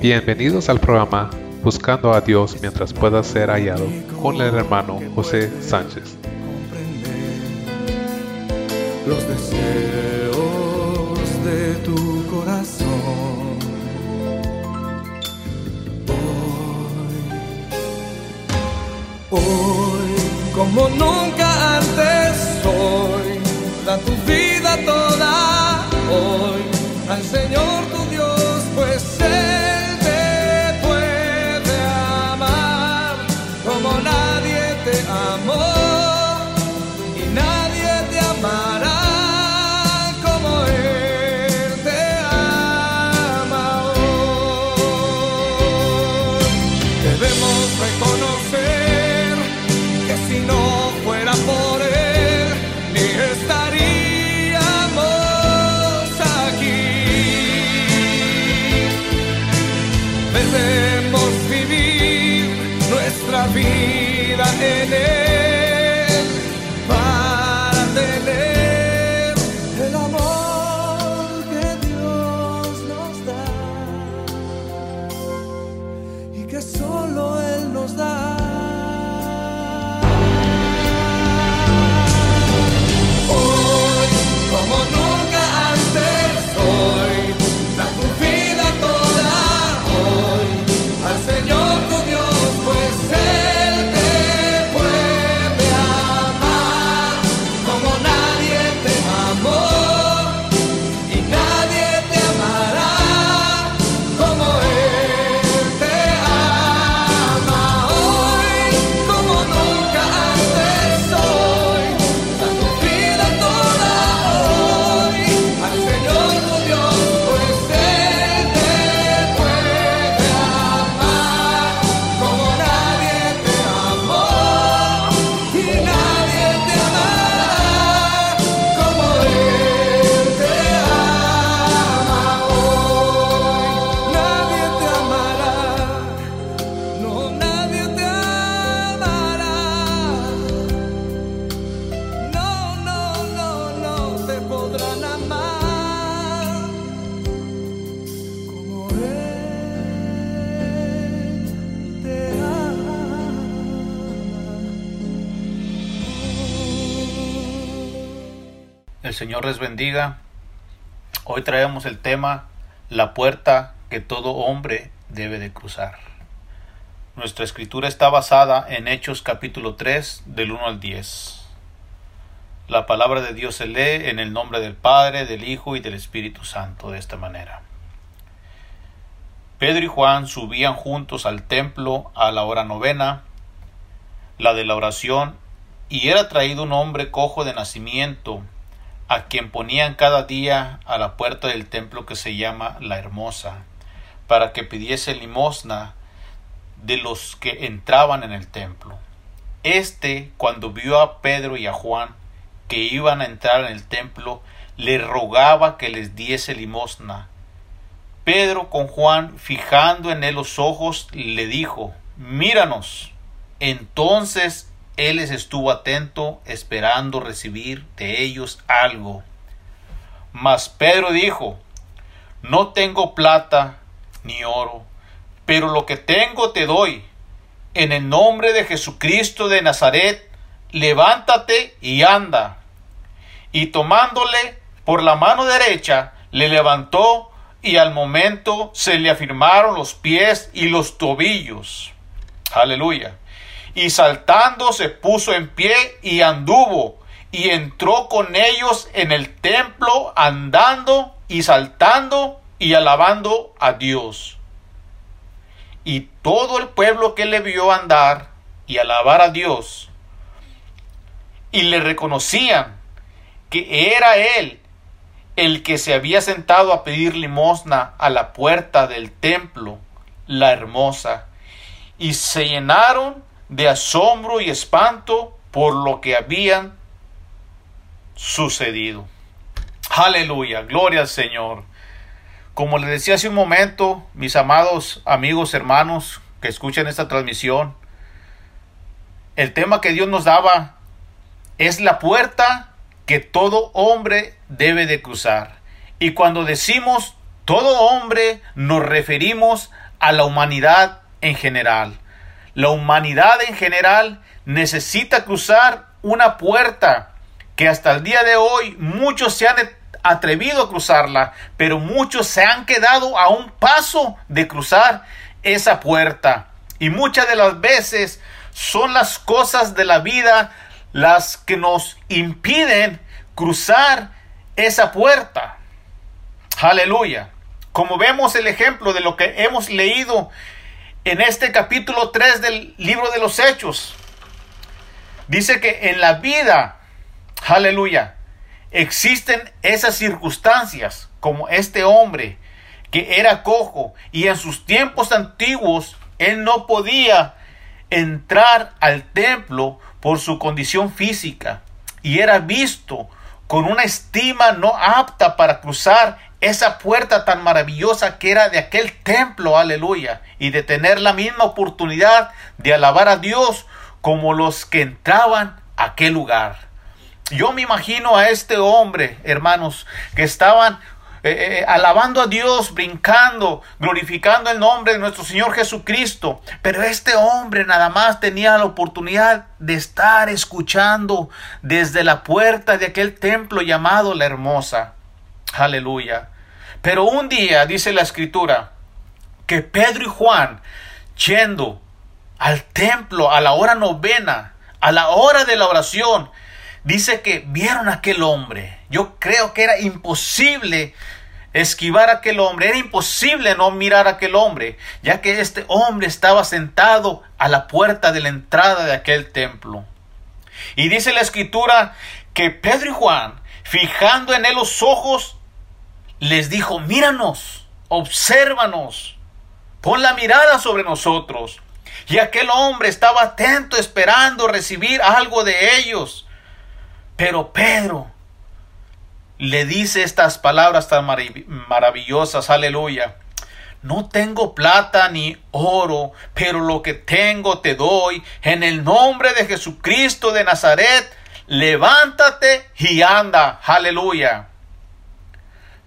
Bienvenidos al programa Buscando a Dios mientras pueda ser hallado con el hermano José Sánchez. Los deseos de tu corazón. Hoy, hoy, como nunca antes, hoy, da tu vida toda. Hoy, al Señor tu Dios, Señor les bendiga. Hoy traemos el tema La puerta que todo hombre debe de cruzar. Nuestra escritura está basada en Hechos capítulo 3 del 1 al 10. La palabra de Dios se lee en el nombre del Padre, del Hijo y del Espíritu Santo de esta manera. Pedro y Juan subían juntos al templo a la hora novena, la de la oración, y era traído un hombre cojo de nacimiento, a quien ponían cada día a la puerta del templo que se llama la Hermosa, para que pidiese limosna de los que entraban en el templo. Este, cuando vio a Pedro y a Juan que iban a entrar en el templo, le rogaba que les diese limosna. Pedro con Juan, fijando en él los ojos, le dijo, Míranos. Entonces él les estuvo atento, esperando recibir de ellos algo. Mas Pedro dijo, No tengo plata ni oro, pero lo que tengo te doy. En el nombre de Jesucristo de Nazaret, levántate y anda. Y tomándole por la mano derecha, le levantó y al momento se le afirmaron los pies y los tobillos. Aleluya. Y saltando se puso en pie y anduvo y entró con ellos en el templo andando y saltando y alabando a Dios. Y todo el pueblo que le vio andar y alabar a Dios y le reconocían que era él el que se había sentado a pedir limosna a la puerta del templo, la hermosa, y se llenaron de asombro y espanto por lo que habían sucedido. Aleluya, gloria al Señor. Como les decía hace un momento, mis amados amigos, hermanos que escuchan esta transmisión, el tema que Dios nos daba es la puerta que todo hombre debe de cruzar. Y cuando decimos todo hombre, nos referimos a la humanidad en general. La humanidad en general necesita cruzar una puerta que hasta el día de hoy muchos se han atrevido a cruzarla, pero muchos se han quedado a un paso de cruzar esa puerta. Y muchas de las veces son las cosas de la vida las que nos impiden cruzar esa puerta. Aleluya. Como vemos el ejemplo de lo que hemos leído en este capítulo 3 del libro de los Hechos. Dice que en la vida, aleluya, existen esas circunstancias como este hombre que era cojo y en sus tiempos antiguos él no podía entrar al templo por su condición física y era visto con una estima no apta para cruzar esa puerta tan maravillosa que era de aquel templo, aleluya, y de tener la misma oportunidad de alabar a Dios como los que entraban a aquel lugar. Yo me imagino a este hombre, hermanos, que estaban eh, eh, alabando a Dios, brincando, glorificando el nombre de nuestro Señor Jesucristo. Pero este hombre nada más tenía la oportunidad de estar escuchando desde la puerta de aquel templo llamado la Hermosa. Aleluya. Pero un día, dice la escritura, que Pedro y Juan, yendo al templo a la hora novena, a la hora de la oración, dice que vieron a aquel hombre. Yo creo que era imposible esquivar a aquel hombre, era imposible no mirar a aquel hombre, ya que este hombre estaba sentado a la puerta de la entrada de aquel templo. Y dice la escritura que Pedro y Juan, fijando en él los ojos, les dijo, míranos, obsérvanos, pon la mirada sobre nosotros. Y aquel hombre estaba atento esperando recibir algo de ellos. Pero Pedro le dice estas palabras tan maravillosas, aleluya. No tengo plata ni oro, pero lo que tengo te doy. En el nombre de Jesucristo de Nazaret, levántate y anda, aleluya.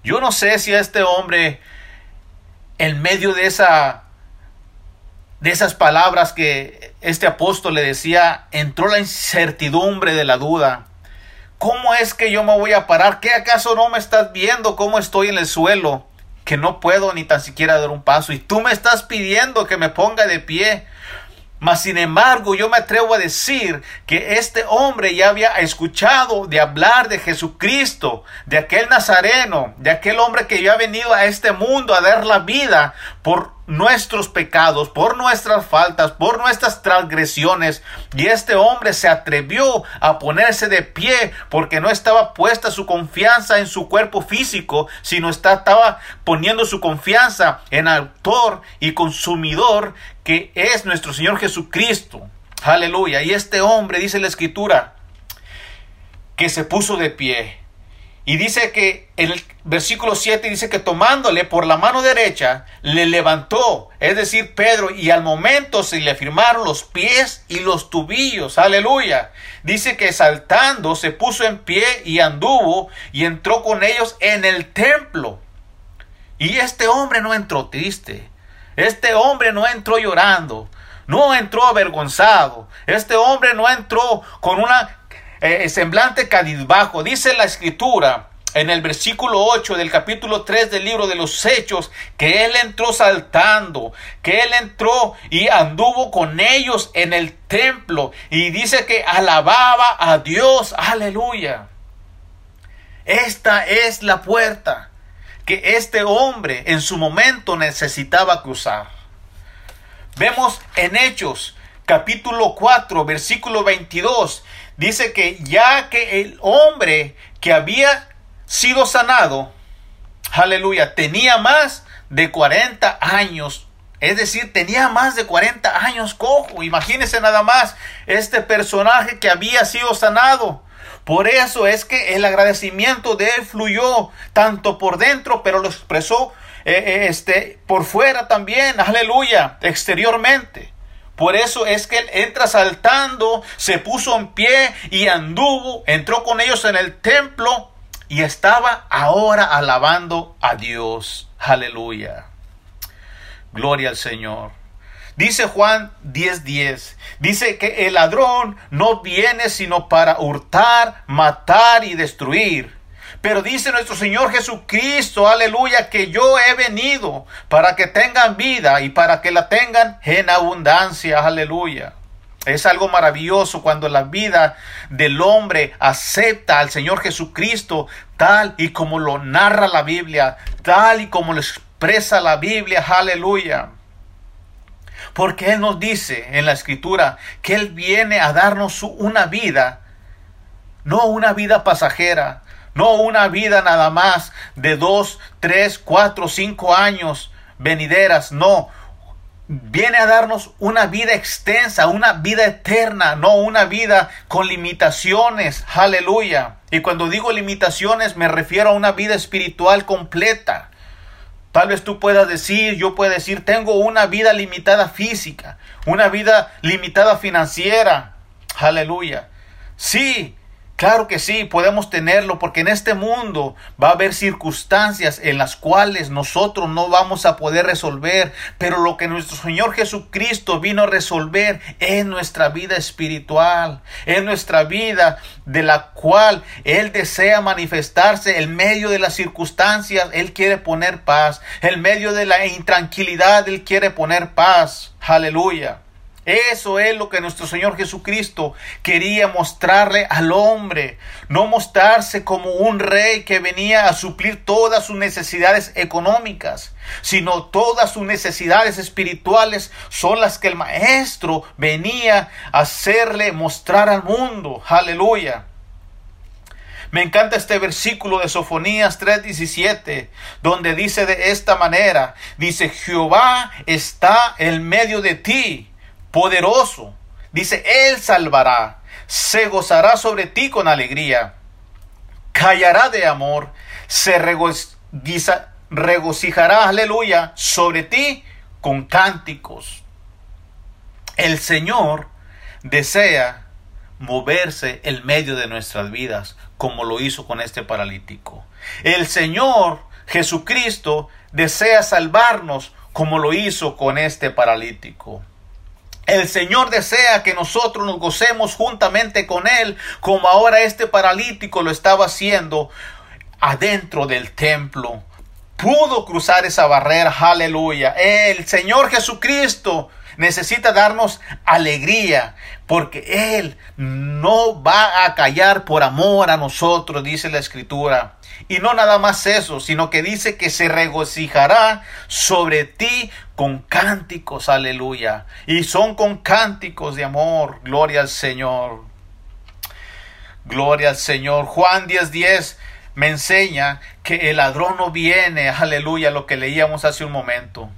Yo no sé si este hombre, en medio de esa de esas palabras que este apóstol le decía, entró la incertidumbre de la duda. ¿Cómo es que yo me voy a parar? ¿Qué acaso no me estás viendo cómo estoy en el suelo? Que no puedo ni tan siquiera dar un paso. Y tú me estás pidiendo que me ponga de pie. Mas sin embargo, yo me atrevo a decir que este hombre ya había escuchado de hablar de Jesucristo, de aquel nazareno, de aquel hombre que ya ha venido a este mundo a dar la vida por nuestros pecados, por nuestras faltas, por nuestras transgresiones. Y este hombre se atrevió a ponerse de pie porque no estaba puesta su confianza en su cuerpo físico, sino estaba poniendo su confianza en autor y consumidor que es nuestro Señor Jesucristo. Aleluya. Y este hombre, dice la escritura, que se puso de pie. Y dice que en el versículo 7 dice que tomándole por la mano derecha, le levantó, es decir, Pedro, y al momento se le afirmaron los pies y los tubillos, aleluya. Dice que saltando se puso en pie y anduvo y entró con ellos en el templo. Y este hombre no entró triste, este hombre no entró llorando, no entró avergonzado, este hombre no entró con una eh, semblante cadizbajo. Dice la escritura en el versículo 8 del capítulo 3 del libro de los Hechos que él entró saltando, que él entró y anduvo con ellos en el templo y dice que alababa a Dios. Aleluya. Esta es la puerta que este hombre en su momento necesitaba cruzar. Vemos en Hechos capítulo 4 versículo 22 dice que ya que el hombre que había sido sanado, aleluya, tenía más de 40 años. Es decir, tenía más de 40 años cojo. Imagínense nada más este personaje que había sido sanado. Por eso es que el agradecimiento de él fluyó tanto por dentro, pero lo expresó eh, eh, este, por fuera también, aleluya, exteriormente. Por eso es que él entra saltando, se puso en pie y anduvo, entró con ellos en el templo y estaba ahora alabando a Dios. Aleluya. Gloria al Señor. Dice Juan 10:10, dice que el ladrón no viene sino para hurtar, matar y destruir. Pero dice nuestro Señor Jesucristo, aleluya, que yo he venido para que tengan vida y para que la tengan en abundancia, aleluya. Es algo maravilloso cuando la vida del hombre acepta al Señor Jesucristo tal y como lo narra la Biblia, tal y como lo expresa la Biblia, aleluya. Porque Él nos dice en la escritura que Él viene a darnos una vida, no una vida pasajera, no una vida nada más de dos, tres, cuatro, cinco años venideras, no. Viene a darnos una vida extensa, una vida eterna, no una vida con limitaciones. Aleluya. Y cuando digo limitaciones me refiero a una vida espiritual completa. Tal vez tú puedas decir, yo puedo decir, tengo una vida limitada física, una vida limitada financiera. Aleluya. Sí, Claro que sí, podemos tenerlo porque en este mundo va a haber circunstancias en las cuales nosotros no vamos a poder resolver, pero lo que nuestro Señor Jesucristo vino a resolver es nuestra vida espiritual, es nuestra vida de la cual Él desea manifestarse en medio de las circunstancias, Él quiere poner paz, en medio de la intranquilidad, Él quiere poner paz. Aleluya. Eso es lo que nuestro Señor Jesucristo quería mostrarle al hombre. No mostrarse como un rey que venía a suplir todas sus necesidades económicas, sino todas sus necesidades espirituales son las que el Maestro venía a hacerle mostrar al mundo. Aleluya. Me encanta este versículo de Sofonías 3:17, donde dice de esta manera, dice, Jehová está en medio de ti poderoso. Dice, Él salvará, se gozará sobre ti con alegría, callará de amor, se regocijará, aleluya, sobre ti con cánticos. El Señor desea moverse en medio de nuestras vidas, como lo hizo con este paralítico. El Señor Jesucristo desea salvarnos, como lo hizo con este paralítico. El Señor desea que nosotros nos gocemos juntamente con Él, como ahora este paralítico lo estaba haciendo adentro del templo. Pudo cruzar esa barrera, aleluya. El Señor Jesucristo necesita darnos alegría, porque Él no va a callar por amor a nosotros, dice la Escritura. Y no nada más eso, sino que dice que se regocijará sobre ti con cánticos, aleluya. Y son con cánticos de amor, gloria al Señor. Gloria al Señor. Juan 10:10 10 me enseña que el ladrón no viene, aleluya, lo que leíamos hace un momento.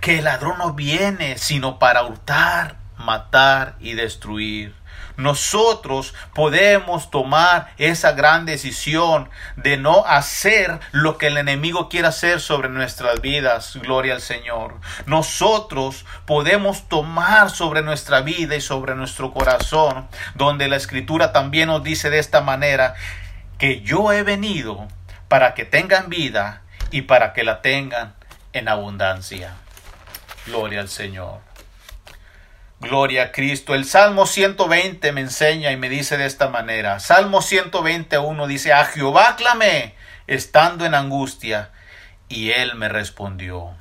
Que el ladrón no viene sino para hurtar, matar y destruir nosotros podemos tomar esa gran decisión de no hacer lo que el enemigo quiere hacer sobre nuestras vidas. Gloria al Señor. Nosotros podemos tomar sobre nuestra vida y sobre nuestro corazón, donde la escritura también nos dice de esta manera, que yo he venido para que tengan vida y para que la tengan en abundancia. Gloria al Señor. Gloria a Cristo. El Salmo 120 me enseña y me dice de esta manera. Salmo 121 dice, a Jehová clamé estando en angustia, y él me respondió.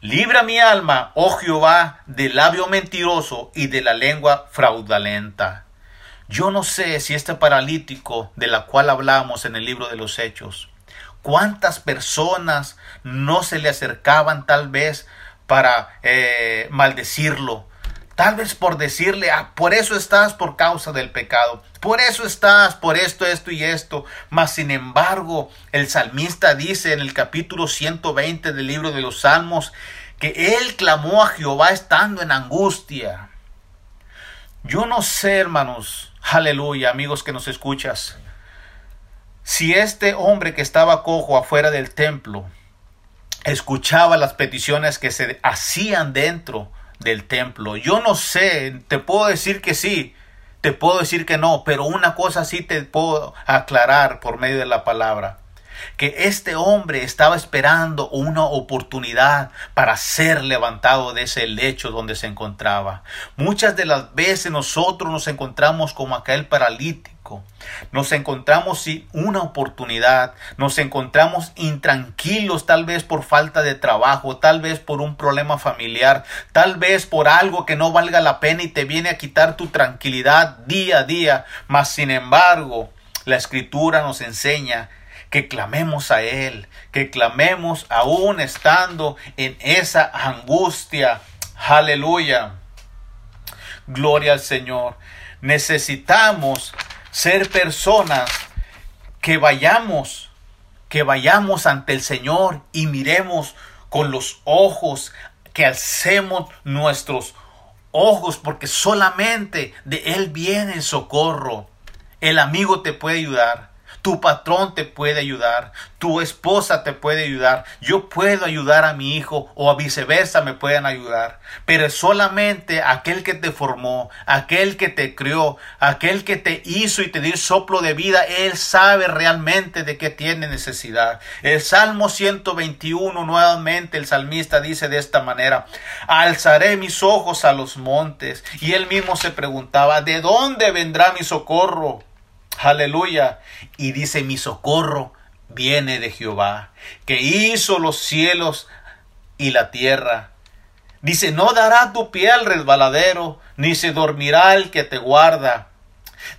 Libra mi alma, oh Jehová, del labio mentiroso y de la lengua fraudulenta. Yo no sé si este paralítico de la cual hablamos en el libro de los Hechos, cuántas personas no se le acercaban tal vez para eh, maldecirlo. Tal vez por decirle, ah, por eso estás por causa del pecado, por eso estás por esto, esto y esto. Mas sin embargo, el salmista dice en el capítulo 120 del libro de los Salmos que él clamó a Jehová estando en angustia. Yo no sé, hermanos, aleluya, amigos que nos escuchas, si este hombre que estaba cojo afuera del templo, escuchaba las peticiones que se hacían dentro del templo. Yo no sé, te puedo decir que sí, te puedo decir que no, pero una cosa sí te puedo aclarar por medio de la palabra. Que este hombre estaba esperando una oportunidad para ser levantado de ese lecho donde se encontraba. Muchas de las veces nosotros nos encontramos como aquel paralítico. Nos encontramos sin una oportunidad, nos encontramos intranquilos tal vez por falta de trabajo, tal vez por un problema familiar, tal vez por algo que no valga la pena y te viene a quitar tu tranquilidad día a día. Mas sin embargo, la escritura nos enseña que clamemos a Él, que clamemos aún estando en esa angustia. Aleluya. Gloria al Señor. Necesitamos ser personas que vayamos, que vayamos ante el Señor y miremos con los ojos, que alcemos nuestros ojos, porque solamente de Él viene el socorro. El amigo te puede ayudar. Tu patrón te puede ayudar, tu esposa te puede ayudar, yo puedo ayudar a mi hijo o a viceversa me pueden ayudar, pero solamente aquel que te formó, aquel que te crió, aquel que te hizo y te dio soplo de vida, él sabe realmente de qué tiene necesidad. El Salmo 121 nuevamente el salmista dice de esta manera, alzaré mis ojos a los montes y él mismo se preguntaba, ¿de dónde vendrá mi socorro? Aleluya. Y dice, mi socorro viene de Jehová, que hizo los cielos y la tierra. Dice, no dará tu pie al resbaladero, ni se dormirá el que te guarda.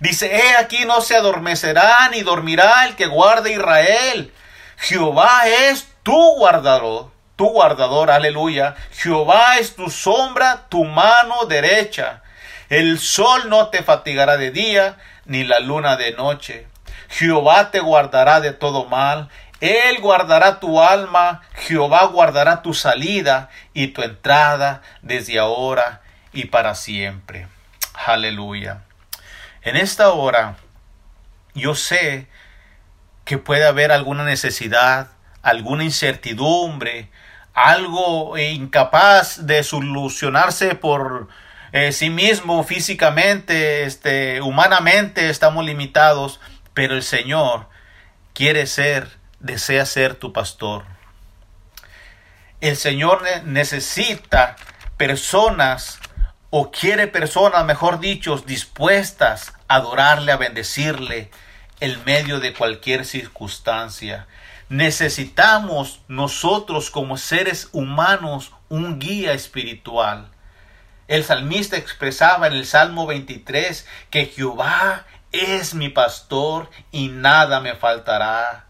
Dice, he aquí no se adormecerá ni dormirá el que guarda Israel. Jehová es tu guardador, tu guardador, aleluya. Jehová es tu sombra, tu mano derecha. El sol no te fatigará de día, ni la luna de noche. Jehová te guardará de todo mal. Él guardará tu alma. Jehová guardará tu salida y tu entrada desde ahora y para siempre. Aleluya. En esta hora, yo sé que puede haber alguna necesidad, alguna incertidumbre, algo incapaz de solucionarse por eh, sí mismo, físicamente, este, humanamente estamos limitados, pero el Señor quiere ser, desea ser tu pastor. El Señor necesita personas o quiere personas, mejor dicho, dispuestas a adorarle, a bendecirle en medio de cualquier circunstancia. Necesitamos nosotros como seres humanos un guía espiritual. El salmista expresaba en el Salmo 23 que Jehová es mi pastor y nada me faltará.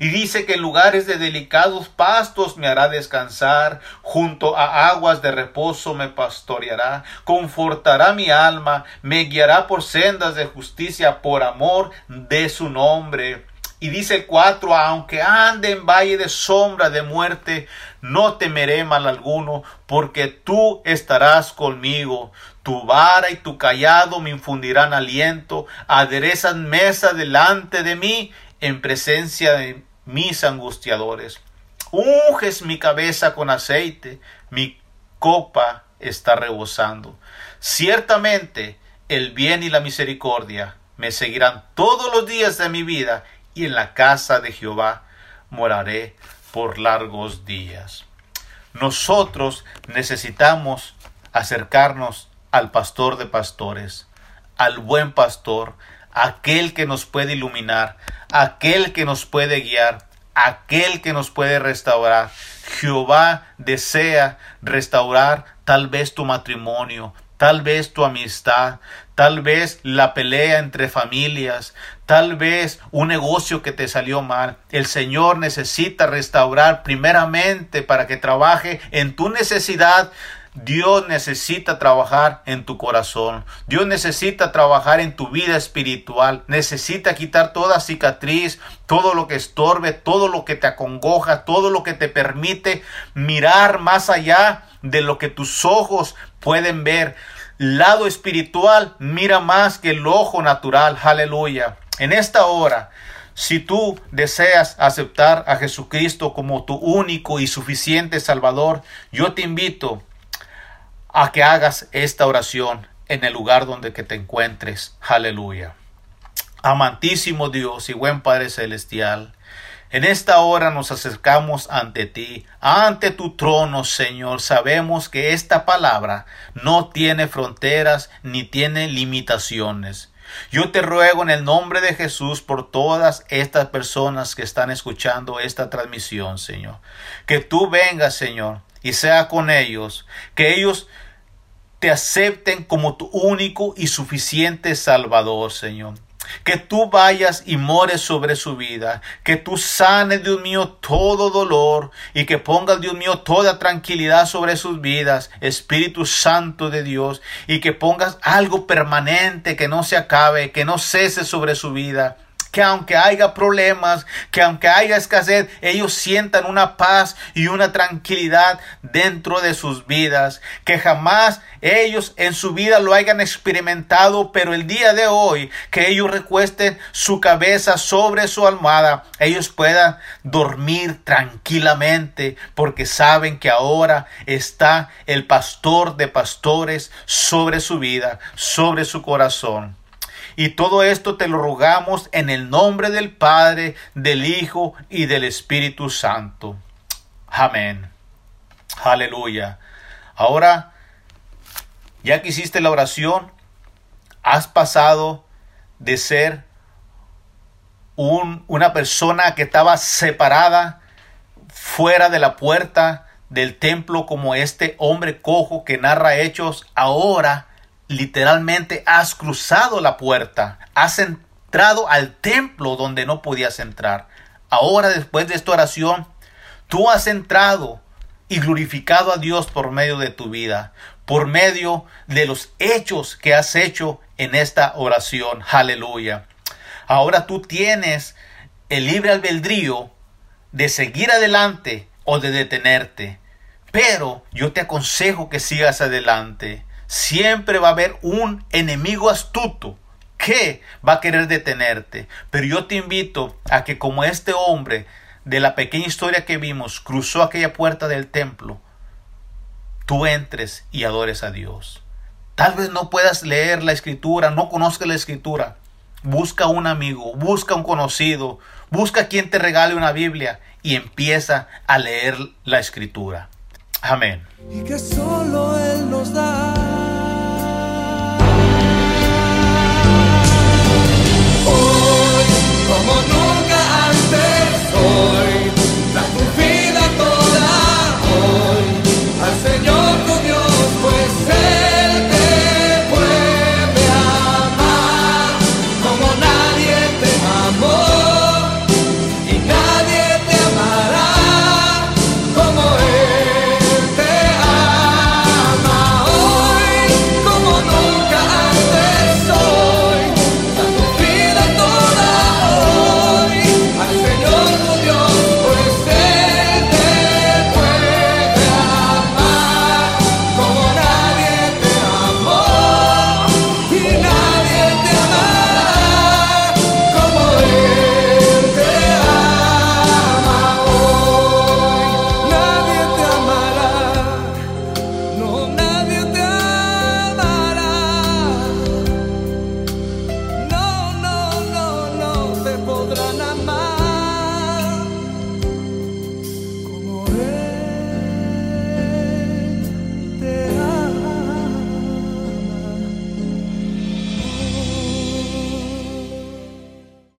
Y dice que en lugares de delicados pastos me hará descansar, junto a aguas de reposo me pastoreará, confortará mi alma, me guiará por sendas de justicia por amor de su nombre. Y dice el 4, aunque ande en valle de sombra de muerte, no temeré mal alguno, porque tú estarás conmigo. Tu vara y tu callado me infundirán aliento, aderezan mesa delante de mí en presencia de mis angustiadores. Unges mi cabeza con aceite, mi copa está rebosando. Ciertamente el bien y la misericordia me seguirán todos los días de mi vida y en la casa de Jehová moraré por largos días. Nosotros necesitamos acercarnos al pastor de pastores, al buen pastor, aquel que nos puede iluminar, aquel que nos puede guiar, aquel que nos puede restaurar. Jehová desea restaurar tal vez tu matrimonio, tal vez tu amistad, tal vez la pelea entre familias, tal vez un negocio que te salió mal. El Señor necesita restaurar primeramente para que trabaje en tu necesidad. Dios necesita trabajar en tu corazón. Dios necesita trabajar en tu vida espiritual. Necesita quitar toda cicatriz, todo lo que estorbe, todo lo que te acongoja, todo lo que te permite mirar más allá de lo que tus ojos pueden ver. Lado espiritual mira más que el ojo natural. Aleluya. En esta hora, si tú deseas aceptar a Jesucristo como tu único y suficiente Salvador, yo te invito a que hagas esta oración en el lugar donde te encuentres. Aleluya. Amantísimo Dios y buen Padre Celestial, En esta hora nos acercamos ante ti, ante tu trono, Señor. Sabemos que esta palabra no tiene fronteras ni tiene limitaciones. Yo te ruego en el nombre de Jesús por todas estas personas que están escuchando esta transmisión, Señor. Que tú vengas, Señor, y sea con ellos. Que ellos te acepten como tu único y suficiente Salvador, Señor. Que tú vayas y mores sobre su vida. Que tú sanes, Dios mío, todo dolor. Y que pongas, Dios mío, toda tranquilidad sobre sus vidas. Espíritu Santo de Dios. Y que pongas algo permanente que no se acabe, que no cese sobre su vida que aunque haya problemas, que aunque haya escasez, ellos sientan una paz y una tranquilidad dentro de sus vidas, que jamás ellos en su vida lo hayan experimentado, pero el día de hoy, que ellos recuesten su cabeza sobre su almohada, ellos puedan dormir tranquilamente, porque saben que ahora está el pastor de pastores sobre su vida, sobre su corazón. Y todo esto te lo rogamos en el nombre del Padre, del Hijo y del Espíritu Santo. Amén. Aleluya. Ahora, ya que hiciste la oración, has pasado de ser un, una persona que estaba separada fuera de la puerta del templo como este hombre cojo que narra hechos, ahora literalmente has cruzado la puerta, has entrado al templo donde no podías entrar. Ahora, después de esta oración, tú has entrado y glorificado a Dios por medio de tu vida, por medio de los hechos que has hecho en esta oración. Aleluya. Ahora tú tienes el libre albedrío de seguir adelante o de detenerte. Pero yo te aconsejo que sigas adelante siempre va a haber un enemigo astuto que va a querer detenerte. Pero yo te invito a que como este hombre de la pequeña historia que vimos cruzó aquella puerta del templo, tú entres y adores a Dios. Tal vez no puedas leer la escritura, no conozcas la escritura. Busca un amigo, busca un conocido, busca quien te regale una Biblia y empieza a leer la escritura. Amén. y que solo Él nos da